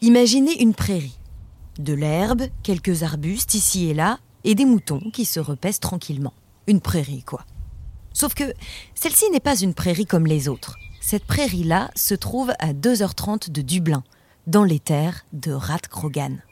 Imaginez une prairie. De l'herbe, quelques arbustes ici et là, et des moutons qui se repaissent tranquillement. Une prairie, quoi. Sauf que celle-ci n'est pas une prairie comme les autres. Cette prairie-là se trouve à 2h30 de Dublin, dans les terres de Rathcrogan.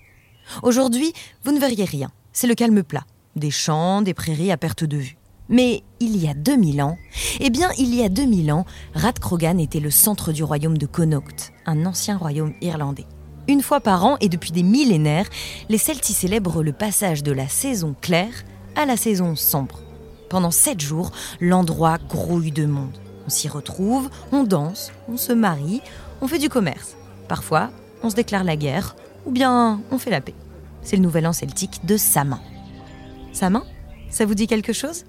Aujourd'hui, vous ne verriez rien. C'est le calme plat. Des champs, des prairies à perte de vue. Mais il y a 2000 ans, eh bien, il y a 2000 ans, Rathcrogan était le centre du royaume de Connaught, un ancien royaume irlandais. Une fois par an et depuis des millénaires, les Celtes célèbrent le passage de la saison claire à la saison sombre. Pendant sept jours, l'endroit grouille de monde. On s'y retrouve, on danse, on se marie, on fait du commerce. Parfois, on se déclare la guerre, ou bien on fait la paix. C'est le nouvel an celtique de Samin. Samin Ça vous dit quelque chose?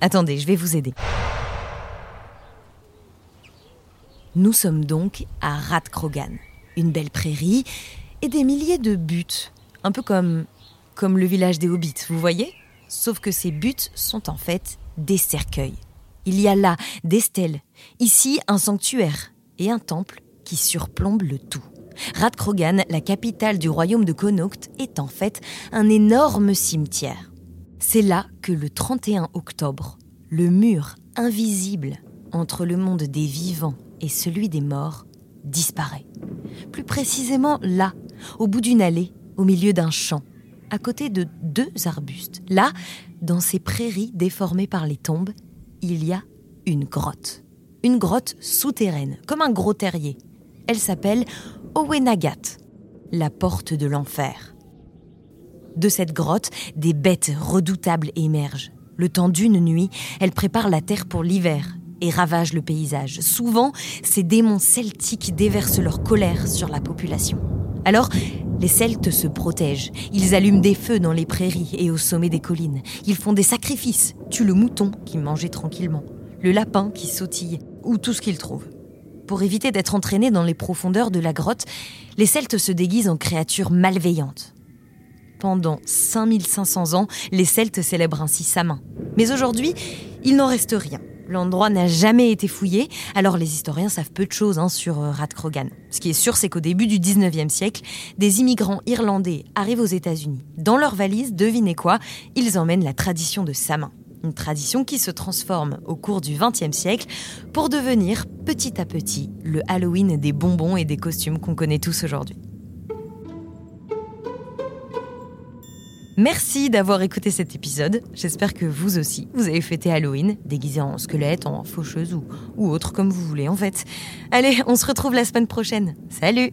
Attendez, je vais vous aider. Nous sommes donc à Rathcrogan, une belle prairie et des milliers de buttes, un peu comme comme le village des hobbits, vous voyez? Sauf que ces buttes sont en fait des cercueils. Il y a là des stèles, ici un sanctuaire et un temple qui surplombe le tout. Rathcrogan, la capitale du royaume de Connaught, est en fait un énorme cimetière. C'est là que le 31 octobre, le mur invisible entre le monde des vivants et celui des morts disparaît. Plus précisément là, au bout d'une allée, au milieu d'un champ, à côté de deux arbustes. Là, dans ces prairies déformées par les tombes, il y a une grotte. Une grotte souterraine, comme un gros terrier. Elle s'appelle Owenagat, la porte de l'enfer. De cette grotte, des bêtes redoutables émergent. Le temps d'une nuit, elles préparent la terre pour l'hiver et ravagent le paysage. Souvent, ces démons celtiques déversent leur colère sur la population. Alors, les Celtes se protègent. Ils allument des feux dans les prairies et au sommet des collines. Ils font des sacrifices, tuent le mouton qui mangeait tranquillement, le lapin qui sautille, ou tout ce qu'ils trouvent. Pour éviter d'être entraînés dans les profondeurs de la grotte, les Celtes se déguisent en créatures malveillantes. Pendant 5500 ans, les Celtes célèbrent ainsi sa main. Mais aujourd'hui, il n'en reste rien. L'endroit n'a jamais été fouillé, alors les historiens savent peu de choses hein, sur euh, Rathcrogan. Ce qui est sûr, c'est qu'au début du 19e siècle, des immigrants irlandais arrivent aux États-Unis. Dans leur valise, devinez quoi? Ils emmènent la tradition de Samin. Une tradition qui se transforme au cours du XXe siècle pour devenir petit à petit le Halloween des bonbons et des costumes qu'on connaît tous aujourd'hui. Merci d'avoir écouté cet épisode. J'espère que vous aussi, vous avez fêté Halloween, déguisé en squelette, en faucheuse ou, ou autre comme vous voulez en fait. Allez, on se retrouve la semaine prochaine. Salut